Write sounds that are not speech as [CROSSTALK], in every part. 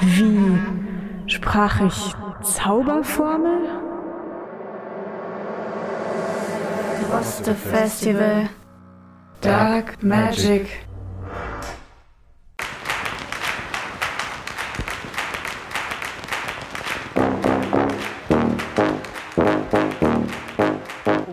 Wie sprach ich Zauberformel? Droste Festival. Dark Magic.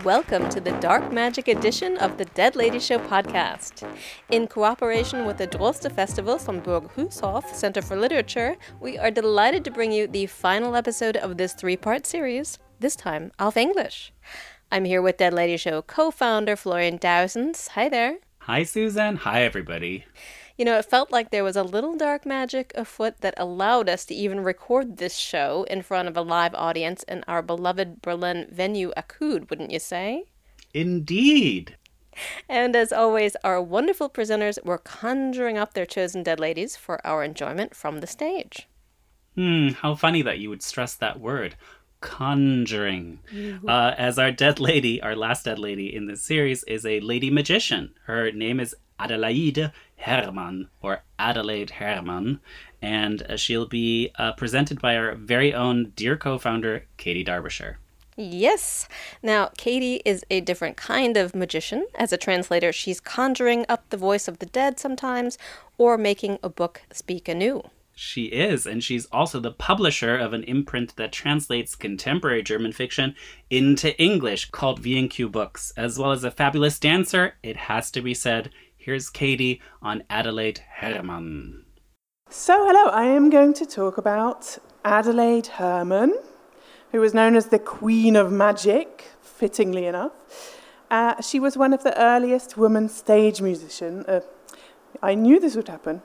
Welcome to the Dark Magic edition of the Dead Lady Show podcast. In cooperation with the Droste Festival from Burg Hülshoff Center for Literature, we are delighted to bring you the final episode of this three part series, this time auf English. I'm here with Dead Lady Show co founder Florian Duijsens. Hi there. Hi, Susan. Hi, everybody. You know, it felt like there was a little dark magic afoot that allowed us to even record this show in front of a live audience in our beloved Berlin venue ACUD, wouldn't you say? Indeed. And as always, our wonderful presenters were conjuring up their chosen dead ladies for our enjoyment from the stage. Hmm, how funny that you would stress that word. Conjuring. Uh, as our dead lady, our last dead lady in this series, is a lady magician. Her name is Adelaide Herrmann, or Adelaide Herrmann, and uh, she'll be uh, presented by our very own dear co founder, Katy Derbyshire. Yes. Now, Katy is a different kind of magician. As a translator, she's conjuring up the voice of the dead sometimes, or making a book speak anew. She is, and she's also the publisher of an imprint that translates contemporary German fiction into English called V&Q Books, as well as a fabulous dancer, it has to be said. Here's Katy on Adelaide Herrmann. So, hello, I am going to talk about Adelaide Herrmann, who was known as the Queen of Magic, fittingly enough. Uh, she was one of the earliest women stage musicians. Uh, I knew this would happen.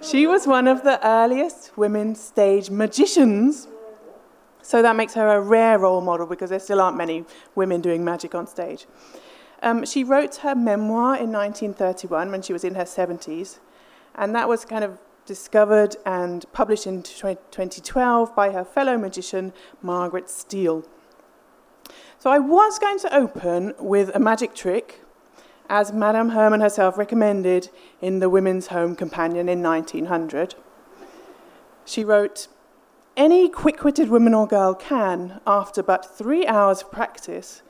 She was one of the earliest women stage magicians. So that makes her a rare role model because there still aren't many women doing magic on stage. Um, she wrote her memoir in 1931 when she was in her 70s, and that was kind of discovered and published in 2012 by her fellow magician Margaret Steele. So I was going to open with a magic trick, as Madame Herrmann herself recommended in The Women's Home Companion in 1900. She wrote, Any quick witted woman or girl can, after but three hours of practice,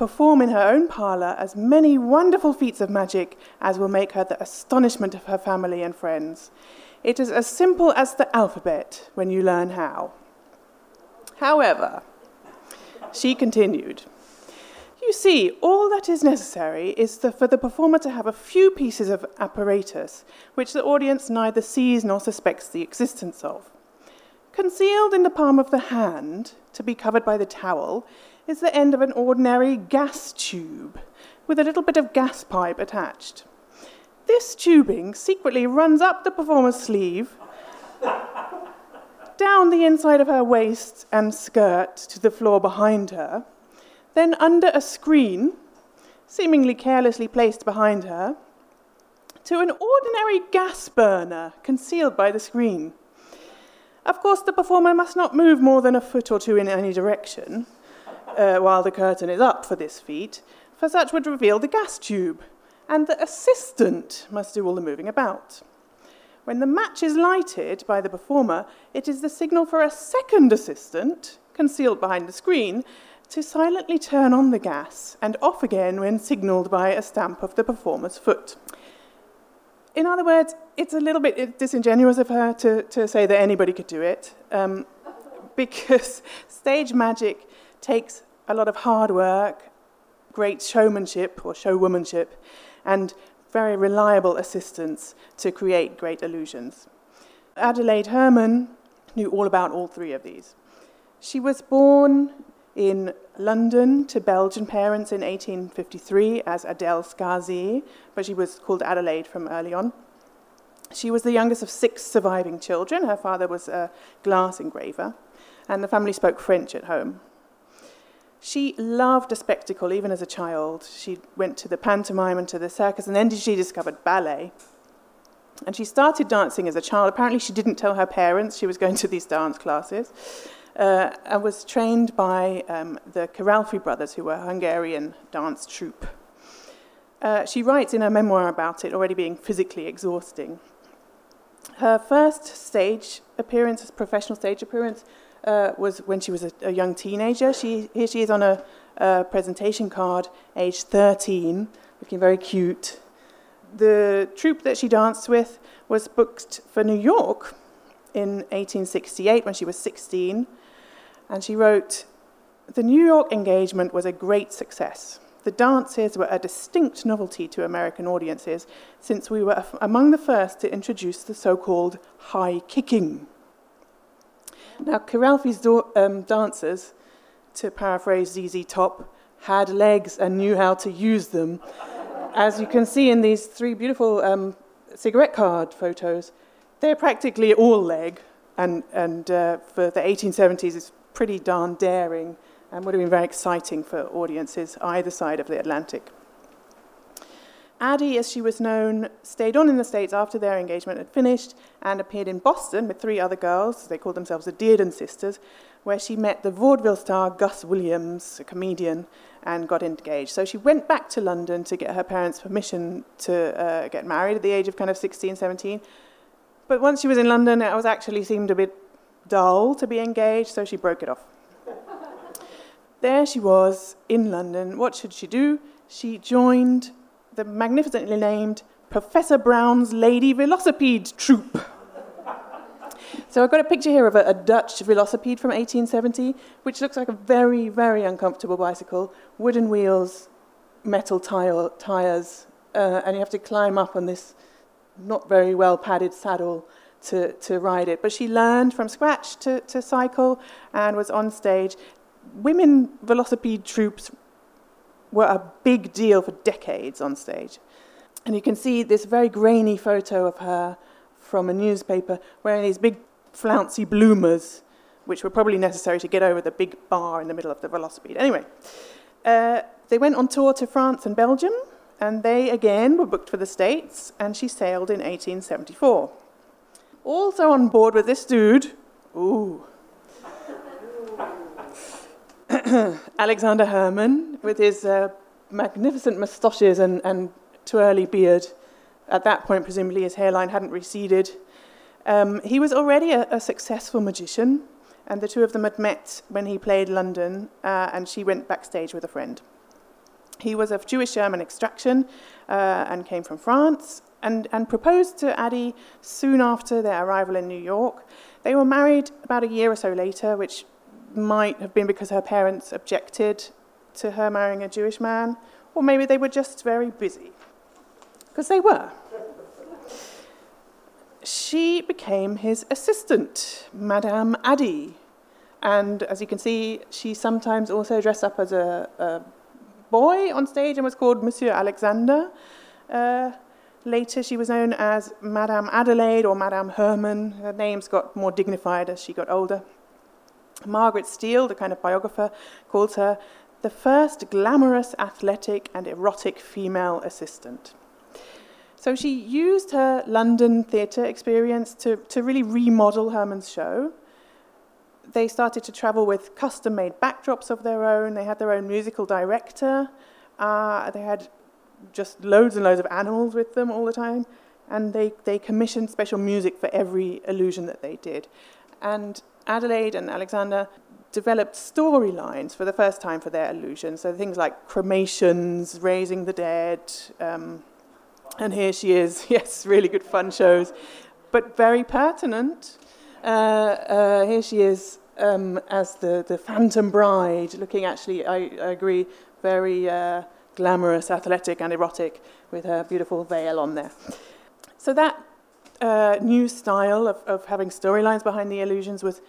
perform in her own parlour as many wonderful feats of magic as will make her the astonishment of her family and friends. It is as simple as the alphabet when you learn how. However, she continued, you see, all that is necessary is the, for the performer to have a few pieces of apparatus which the audience neither sees nor suspects the existence of. Concealed in the palm of the hand, to be covered by the towel, is the end of an ordinary gas tube with a little bit of gas pipe attached. This tubing secretly runs up the performer's sleeve, down the inside of her waist and skirt to the floor behind her, then under a screen, seemingly carelessly placed behind her, to an ordinary gas burner concealed by the screen. Of course, the performer must not move more than a foot or two in any direction uh, while the curtain is up for this feat, for such would reveal the gas tube, and the assistant must do all the moving about. When the match is lighted by the performer, it is the signal for a second assistant, concealed behind the screen, to silently turn on the gas and off again when signalled by a stamp of the performer's foot. In other words, it's a little bit disingenuous of her to, to say that anybody could do it, um, [LAUGHS] because stage magic takes a lot of hard work, great showmanship or showwomanship, and very reliable assistance to create great illusions. Adelaide Herrmann knew all about all three of these. She was born in London to Belgian parents in 1853 as Adele Scarcez, but she was called Adelaide from early on. She was the youngest of six surviving children. Her father was a glass engraver, and the family spoke French at home. She loved a spectacle even as a child. She went to the pantomime and to the circus, and then she discovered ballet. And she started dancing as a child. Apparently, she didn't tell her parents she was going to these dance classes. Uh, and was trained by um, the Kiralfy brothers, who were a Hungarian dance troupe. Uh, she writes in her memoir about it already being physically exhausting. Her first stage appearance, professional stage appearance, uh, was when she was a, a, young teenager. She, here she is on a, a presentation card, age 13, looking very cute. The troupe that she danced with was booked for New York in 1868 when she was 16, and she wrote, The New York engagement was a great success. The dances were a distinct novelty to American audiences since we were among the first to introduce the so called high kicking. Now, Kiralfy's do- um, dancers, to paraphrase ZZ Top, had legs and knew how to use them. As you can see in these three beautiful um, cigarette card photos, they're practically all leg, and, and uh, for the 1870s, it's pretty darn daring and would have been very exciting for audiences either side of the Atlantic. Addie, as she was known, stayed on in the States after their engagement had finished and appeared in Boston with three other girls. They called themselves the Dearden sisters, where she met the vaudeville star Gus Williams, a comedian, and got engaged. So she went back to London to get her parents' permission to uh, get married at the age of kind of 16, 17. But once she was in London, it was actually seemed a bit dull to be engaged, so she broke it off. [LAUGHS] there she was in London. What should she do? She joined the magnificently named Professor Brown's Lady Velocipede Troupe. So I've got a picture here of a, a, Dutch velocipede from 1870, which looks like a very, very uncomfortable bicycle. Wooden wheels, metal tire, tires, uh, and you have to climb up on this not very well padded saddle to, to ride it. But she learned from scratch to, to cycle and was on stage. Women velocipede troupes were a big deal for decades on stage. And you can see this very grainy photo of her from a newspaper wearing these big flouncy bloomers, which were probably necessary to get over the big bar in the middle of the velocipede. Anyway, uh, they went on tour to France and Belgium, and they again were booked for the States, and she sailed in 1874. Also on board with this dude, ooh, [CLEARS THROAT] Alexander Herrmann, with his uh, magnificent moustaches and, and twirly beard. At that point, presumably, his hairline hadn't receded. Um, he was already a, a, successful magician, and the two of them had met when he played London, uh, and she went backstage with a friend. He was of Jewish German extraction uh, and came from France, and, and proposed to Addie soon after their arrival in New York. They were married about a year or so later, which might have been because her parents objected to her marrying a Jewish man, or maybe they were just very busy. Because they were. She became his assistant, Madame Addie. And as you can see, she sometimes also dressed up as a, a boy on stage and was called Monsieur Alexander. Uh, later, she was known as Madame Adelaide or Madame Herrmann. Her names got more dignified as she got older. Margaret Steele, the kind of biographer, calls her the first glamorous, athletic, and erotic female assistant. So she used her London theatre experience to, to really remodel Herrmann's show. They started to travel with custom made backdrops of their own. They had their own musical director. Uh, they had just loads and loads of animals with them all the time. And they, they commissioned special music for every illusion that they did. And Adelaide and Alexander developed storylines for the first time for their illusions. So things like cremations, raising the dead, um, and here she is. [LAUGHS] Yes, really good fun shows, but very pertinent. Uh, uh, here she is um, as the, the Phantom Bride, looking actually, I, I agree, very uh, glamorous, athletic, and erotic with her beautiful veil on there. So that uh, new style of, of having storylines behind the illusions was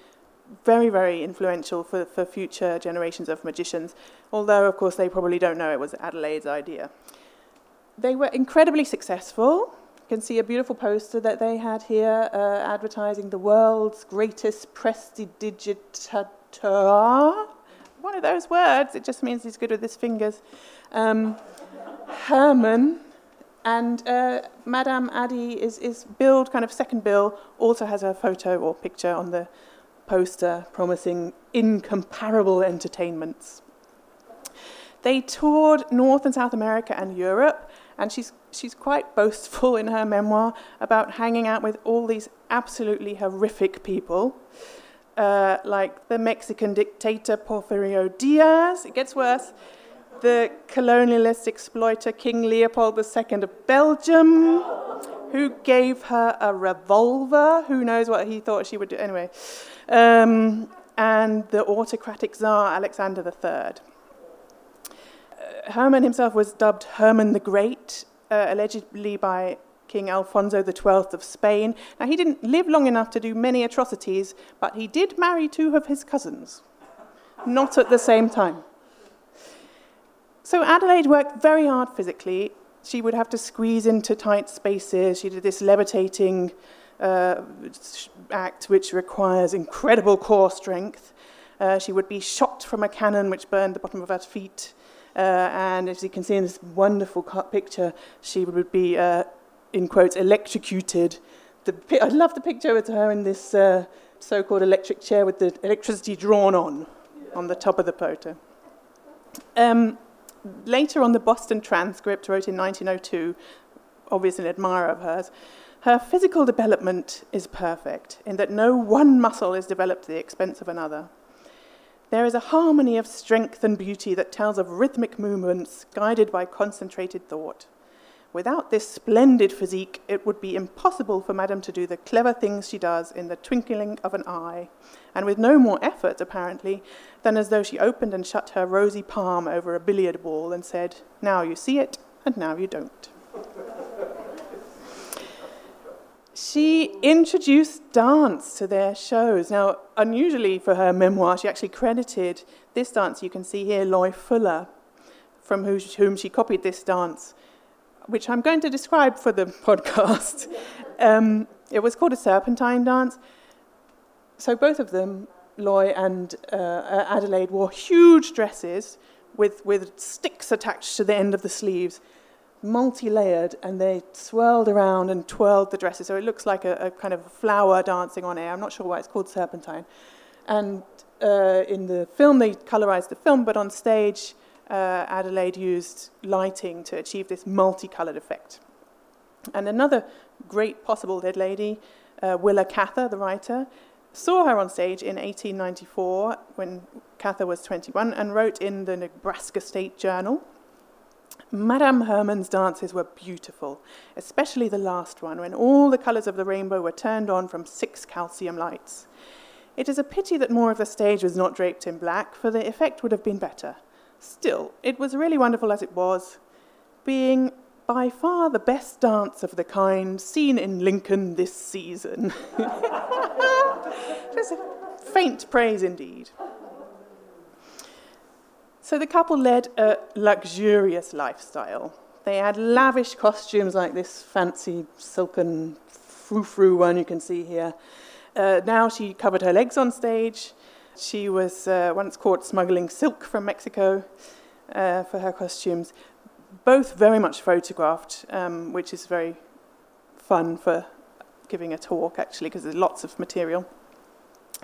very, very influential for, for future generations of magicians, although, of course, they probably don't know it was Adelaide's idea. They were incredibly successful. You can see a beautiful poster that they had here uh, advertising the world's greatest prestidigitator. One of those words, it just means he's good with his fingers. Um, Herrmann and uh, Madame Addie is, is billed, kind of second bill, also has a photo or picture on the poster promising incomparable entertainments. They toured North and South America and Europe, And she's, she's quite boastful in her memoir about hanging out with all these absolutely horrific people, uh, like the Mexican dictator Porfirio Diaz. It gets worse. The colonialist exploiter King Leopold II of Belgium, who gave her a revolver. Who knows what he thought she would do? Anyway. Um, and the autocratic Tsar Alexander III. Herrmann himself was dubbed Herrmann the Great, uh, allegedly by King Alfonso XII of Spain. Now, he didn't live long enough to do many atrocities, but he did marry two of his cousins, not at the same time. So, Adelaide worked very hard physically. She would have to squeeze into tight spaces. She did this levitating uh, act which requires incredible core strength. Uh, she would be shot from a cannon which burned the bottom of her feet. Uh, and as you can see in this wonderful picture, she would be, uh, in quotes, electrocuted. The, I love the picture with her in this uh, so called electric chair with the electricity drawn on on the top of the photo. Um, later on, the Boston Transcript wrote in 1902, obviously an admirer of hers, her physical development is perfect in that no one muscle is developed at the expense of another. There is a harmony of strength and beauty that tells of rhythmic movements guided by concentrated thought. Without this splendid physique, it would be impossible for Madame to do the clever things she does in the twinkling of an eye, and with no more effort, apparently, than as though she opened and shut her rosy palm over a billiard ball and said, Now you see it, and now you don't. She introduced dance to their shows. Now, unusually for her memoir, she actually credited this dance you can see here, Loie Fuller, from whom she copied this dance, which I'm going to describe for the [LAUGHS] podcast. Um, it was called a serpentine dance. So both of them, Loie and uh, Adelaide, wore huge dresses with, with sticks attached to the end of the sleeves multi-layered and they swirled around and twirled the dresses. So it looks like a, a kind of flower dancing on air. I'm not sure why it's called serpentine. And uh, in the film they colorized the film but on stage uh, adelaide used lighting to achieve this multicolored effect. And another great possible dead lady uh, willa cather the writer saw her on stage in 1894 when cather was 21 and wrote in the nebraska state journal Madame Herrmann's dances were beautiful, especially the last one, when all the colours of the rainbow were turned on from six calcium lights. It is a pity that more of the stage was not draped in black, for the effect would have been better. Still, it was really wonderful as it was, being by far the best dance of the kind seen in Lincoln this season. [LAUGHS] Just faint praise indeed. So the couple led a luxurious lifestyle. They had lavish costumes like this fancy silken frou-frou one you can see here. Uh, now she covered her legs on stage. She was uh, once caught smuggling silk from Mexico uh, for her costumes. Both very much photographed, um, which is very fun for giving a talk, actually, because there's lots of material.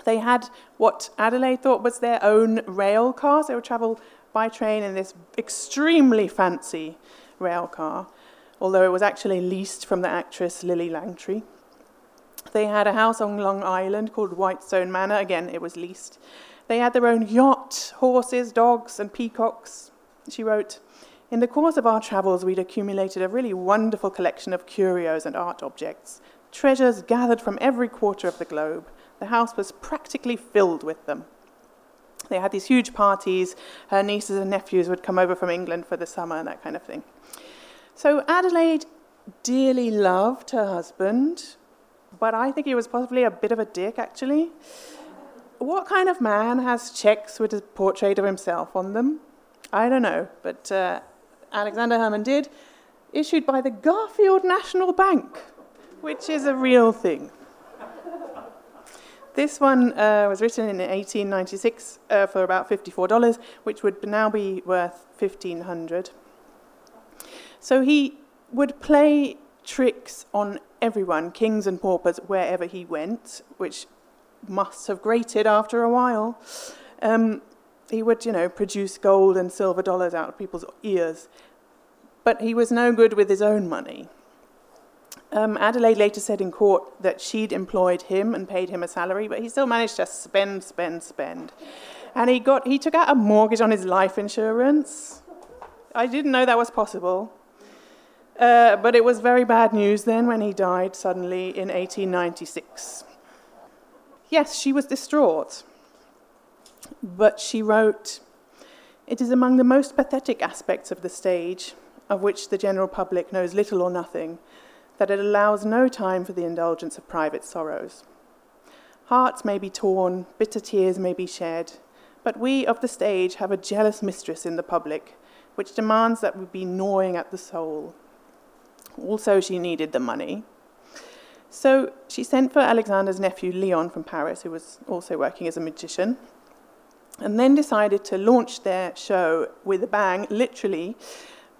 They had what Adelaide thought was their own rail cars. They would travel by train in this extremely fancy rail car, although it was actually leased from the actress Lillie Langtry. They had a house on Long Island called Whitestone Manor. Again, it was leased. They had their own yacht, horses, dogs, and peacocks. She wrote, In the course of our travels, we'd accumulated a really wonderful collection of curios and art objects, treasures gathered from every quarter of the globe. The house was practically filled with them. They had these huge parties. Her nieces and nephews would come over from England for the summer and that kind of thing. So Adelaide dearly loved her husband, but I think he was possibly a bit of a dick, actually. What kind of man has checks with a portrait of himself on them? I don't know, but uh, Alexander Herrmann did, issued by the Garfield National Bank, which is a real thing. This one uh, was written in 1896 uh, for about $54, which would now be worth 1500 So he would play tricks on everyone, kings and paupers, wherever he went, which must have grated after a while. Um, he would, you know, produce gold and silver dollars out of people's ears. but he was no good with his own money. Um, Adelaide later said in court that she'd employed him and paid him a salary, but he still managed to spend, spend, spend. And he, got, he took out a mortgage on his life insurance. I didn't know that was possible. Uh, but it was very bad news then when he died suddenly in 1896. Yes, she was distraught. But she wrote, It is among the most pathetic aspects of the stage, of which the general public knows little or nothing, that it allows no time for the indulgence of private sorrows. Hearts may be torn, bitter tears may be shed, but we of the stage have a jealous mistress in the public, which demands that we be gnawing at the soul. Also, she needed the money. So she sent for Alexander's nephew Leon from Paris, who was also working as a magician, and then decided to launch their show with a bang, literally,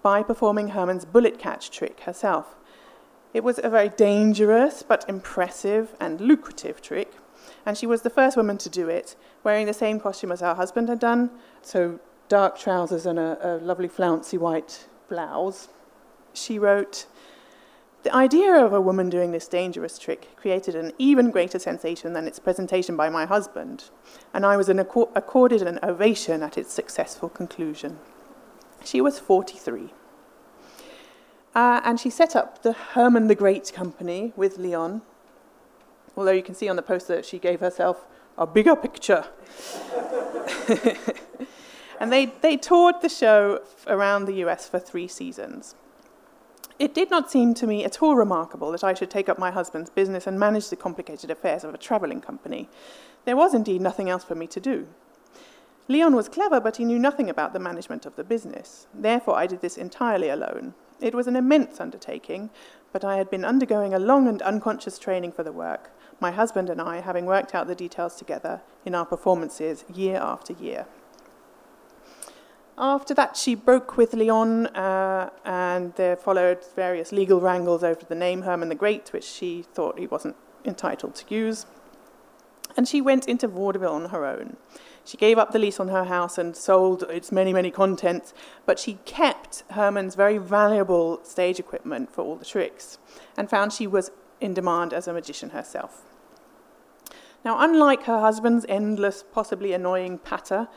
by performing Herrmann's bullet catch trick herself. It was a very dangerous but impressive and lucrative trick, and she was the first woman to do it, wearing the same costume as her husband had done, so dark trousers and a, a lovely flouncy white blouse. She wrote, The idea of a woman doing this dangerous trick created an even greater sensation than its presentation by my husband, and I was an accord- accorded an ovation at its successful conclusion. She was 43. Uh, and she set up the Herrmann the Great Company with Leon, although you can see on the poster that she gave herself a bigger picture. [LAUGHS] and they, they toured the show around the US for three seasons. It did not seem to me at all remarkable that I should take up my husband's business and manage the complicated affairs of a travelling company. There was indeed nothing else for me to do. Leon was clever, but he knew nothing about the management of the business. Therefore, I did this entirely alone. It was an immense undertaking, but I had been undergoing a long and unconscious training for the work, my husband and I having worked out the details together in our performances year after year. After that, she broke with Leon, uh, and there followed various legal wrangles over the name Herrmann the Great, which she thought he wasn't entitled to use. And she went into vaudeville on her own. She gave up the lease on her house and sold its many, many contents, but she kept Herrmann's very valuable stage equipment for all the tricks and found she was in demand as a magician herself. Now, unlike her husband's endless, possibly annoying patter,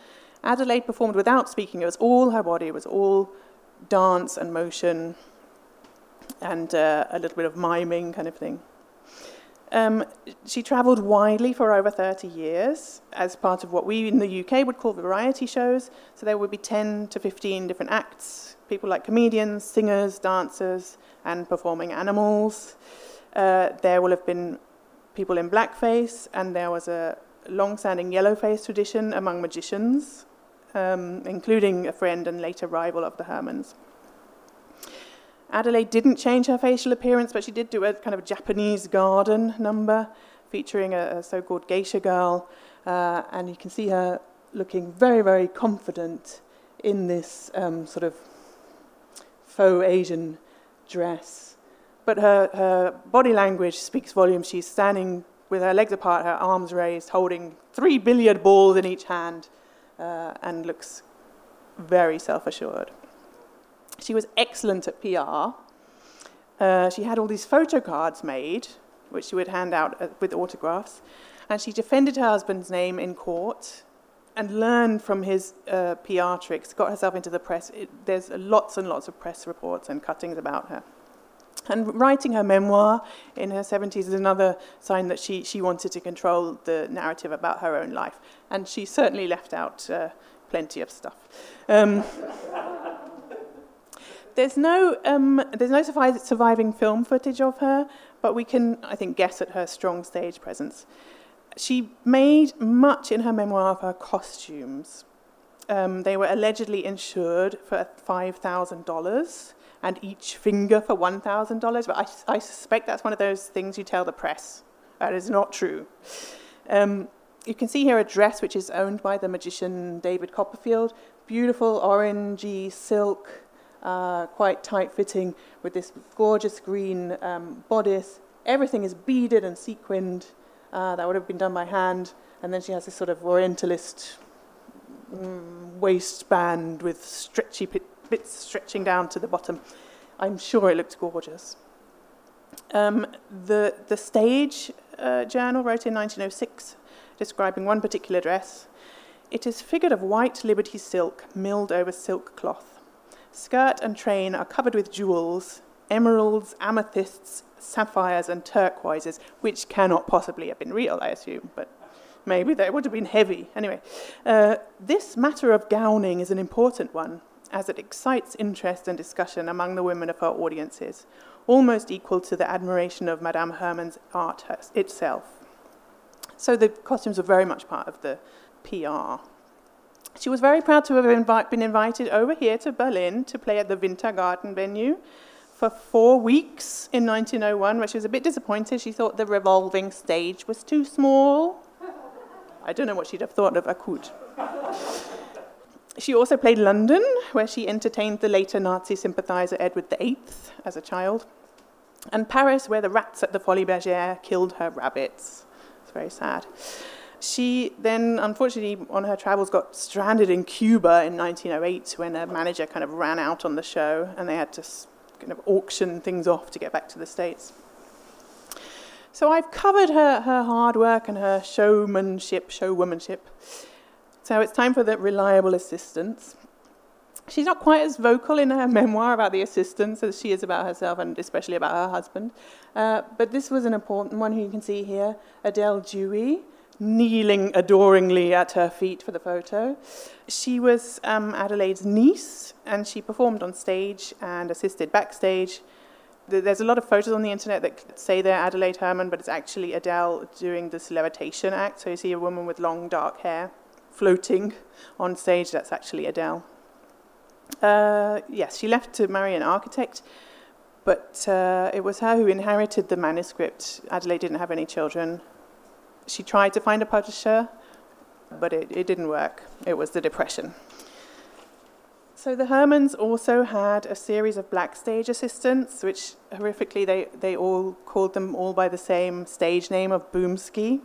Adelaide performed without speaking. It was all her body, it was all dance and motion and uh, a little bit of miming kind of thing. Um, she travelled widely for over 30 years as part of what we in the UK would call variety shows. So there would be 10 to 15 different acts, people like comedians, singers, dancers, and performing animals. Uh, there will have been people in blackface, and there was a long standing yellowface tradition among magicians um, including a friend and later rival of the Herrmanns. Adelaide didn't change her facial appearance, but she did do a kind of Japanese garden number featuring a, a so called geisha girl, uh, and you can see her looking very, very confident in this um, sort of faux Asian dress. But her, her body language speaks volumes. She's standing with her legs apart, her arms raised, holding three billiard balls in each hand uh, and looks very self assured. She was excellent at PR. Uh, she had all these photo cards made, which she would hand out uh, with autographs, and she defended her husband's name in court and learned from his uh, PR tricks, got herself into the press. It, there's lots and lots of press reports and cuttings about her. And writing her memoir in her 70s is another sign that she, she wanted to control the narrative about her own life. And she certainly left out uh, plenty of stuff. Um, there's no, um, there's no surviving film footage of her, but we can, I think, guess at her strong stage presence. She made much in her memoir of her costumes. Um, they were allegedly insured for $5,000 and each finger for $1,000. But I, I, suspect that's one of those things you tell the press. That is not true. Um, you can see here a dress which is owned by the magician David Copperfield. Beautiful orangey silk, uh, quite tight fitting, with this gorgeous green um, bodice. Everything is beaded and sequined. Uh, that would have been done by hand. And then she has this sort of orientalist mm, waistband with stretchy bits stretching down to the bottom. I'm sure it looked gorgeous. Um, the, the Stage uh, Journal wrote in 1906 describing one particular dress. It is figured of white Liberty silk milled over silk cloth. Skirt and train are covered with jewels, emeralds, amethysts, sapphires, and turquoises, which cannot possibly have been real, I assume, but maybe they would have been heavy. Anyway, uh, this matter of gowning is an important one, as it excites interest and discussion among the women of her audiences, almost equal to the admiration of Madame Herrmann's art itself. So the costumes are very much part of the PR. She was very proud to have been invited over here to Berlin to play at the Wintergarten venue for four weeks in 1901, where she was a bit disappointed. She thought the revolving stage was too small. I don't know what she'd have thought of ACUD. She also played London, where she entertained the later Nazi sympathizer Edward VIII as a child, and Paris, where the rats at the Folies Bergère killed her rabbits. It's very sad. She then, unfortunately, on her travels, got stranded in Cuba in 1908 when a manager kind of ran out on the show and they had to kind of auction things off to get back to the States. So I've covered her, her hard work and her showmanship, showwomanship. So it's time for the reliable assistants. She's not quite as vocal in her [LAUGHS] memoir about the assistants as she is about herself and especially about her husband. Uh, but this was an important one who you can see here Adele Dewey kneeling adoringly at her feet for the photo. She was um, Adelaide's niece, and she performed on stage and assisted backstage. There's a lot of photos on the internet that say they're Adelaide Herrmann, but it's actually Adele doing this levitation act. So you see a woman with long dark hair floating on stage. That's actually Adele. Uh, yes, she left to marry an architect, but uh, it was her who inherited the manuscript. Adelaide didn't have any children, she tried to find a publisher, but it, it didn't work. It was the Depression. So the Herrmanns also had a series of black stage assistants, which horrifically they, they all called them all by the same stage name of Boomski.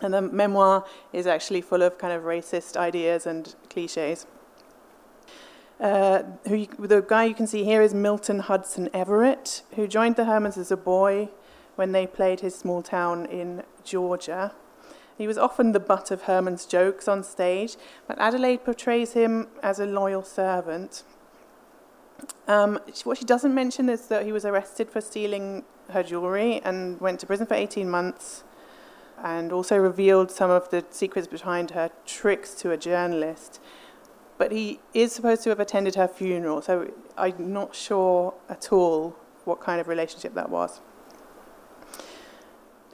And the memoir is actually full of kind of racist ideas and cliches. Uh, who you, the guy you can see here is Milton Hudson Everett, who joined the Herrmanns as a boy when they played his small town in Georgia. He was often the butt of Herrmann's jokes on stage, but Adelaide portrays him as a loyal servant. Um, what she doesn't mention is that he was arrested for stealing her jewellery and went to prison for 18 months, and also revealed some of the secrets behind her tricks to a journalist. But he is supposed to have attended her funeral, so I'm not sure at all what kind of relationship that was.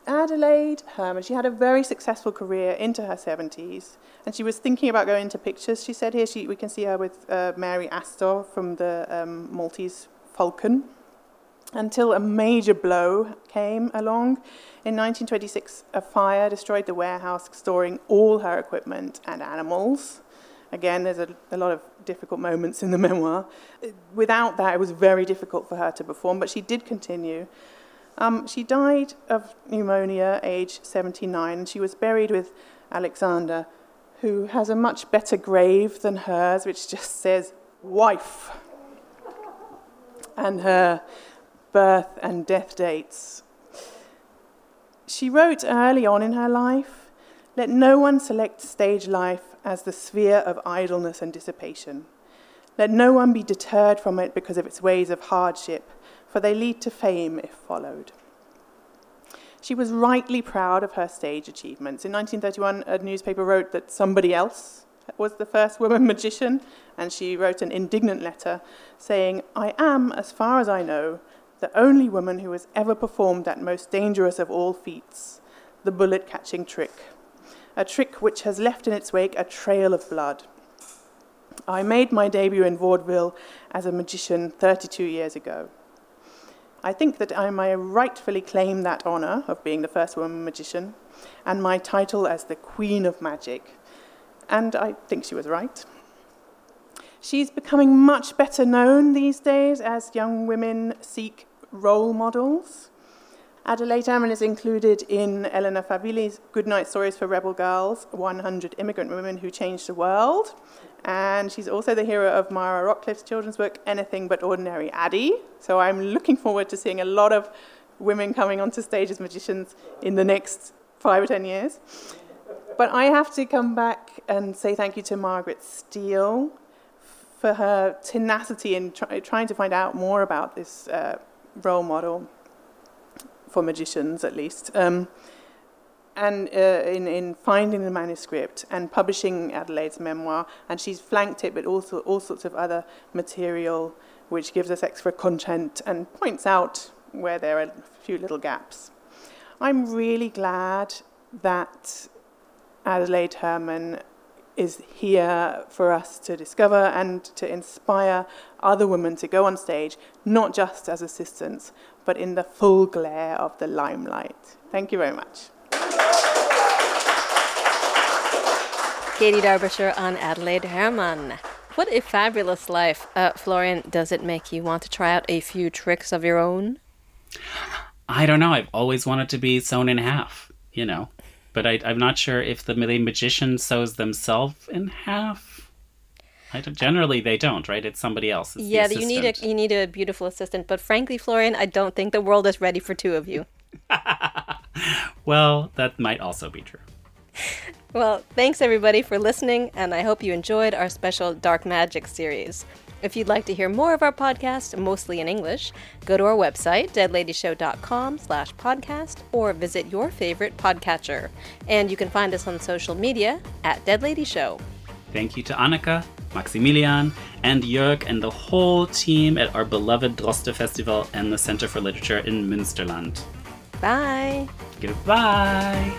Adelaide Herrmann, she had a very successful career into her 70s, and she was thinking about going into pictures. She said here she, we can see her with uh, Mary Astor from the um, Maltese Falcon, until a major blow came along. In 1926, a fire destroyed the warehouse storing all her equipment and animals. Again, there's a, a, lot of difficult moments in the [LAUGHS] memoir. Without that, it was very difficult for her to perform, but she did continue. Um, she died of pneumonia, age 79, and she was buried with Alexander, who has a much better grave than hers, which just says wife, and her birth and death dates. She wrote early on in her life Let no one select stage life as the sphere of idleness and dissipation. Let no one be deterred from it because of its ways of hardship for they lead to fame if followed. She was rightly proud of her stage achievements. In 1931, a newspaper wrote that somebody else was the first woman [LAUGHS] magician, and she wrote an indignant letter saying, I am, as far as I know, the only woman who has ever performed that most dangerous of all feats, the bullet catching trick, a trick which has left in its wake a trail of blood. I made my debut in vaudeville as a magician 32 years ago. I think that I may rightfully claim that honour of being the first woman magician and my title as the Queen of Magic. And I think she was right. She's becoming much better known these days as young women seek role models. Adelaide Herrmann is included in Elena Favilli's Goodnight Stories for Rebel Girls 100 Immigrant Women Who Changed the World. And she's also the hero of Mara Rockliff's children's book, Anything But Ordinary Addie. So I'm looking forward to seeing a lot of women coming onto stage as magicians in the next five or ten years. But I have to come back and say thank you to Margaret Steele for her tenacity in try, trying to find out more about this uh, role model for magicians, at least. Um, and uh, in, in finding the manuscript and publishing Adelaide's memoir, and she's flanked it with also all sorts of other material which gives us extra content and points out where there are a few little gaps. I'm really glad that Adelaide Herrmann is here for us to discover and to inspire other women to go on stage, not just as assistants, but in the full glare of the limelight. Thank you very much. Katy Derbyshire on Adelaide Herrmann. What a fabulous life. Uh, Florian, does it make you want to try out a few tricks of your own? I don't know. I've always wanted to be sewn in half, you know. But I, am not sure if the, the magician sews themselves in half. generally, they don't, right? It's somebody else. It's yeah, you need a you need a beautiful assistant. But frankly, Florian, I don't think the world is ready for two of you. [LAUGHS] well, that might also be true. Well, thanks everybody for listening, and I hope you enjoyed our special Dark Magic series. If you'd like to hear more of our podcast, mostly in English, go to our website, deadladyshow.com slash podcast, or visit your favorite podcatcher. And you can find us on social media at Dead Lady Show. Thank you to Annika, Maximilian, and Jörg, and the whole team at our beloved Droste Festival and the Center for Literature in Münsterland. Bye. Goodbye.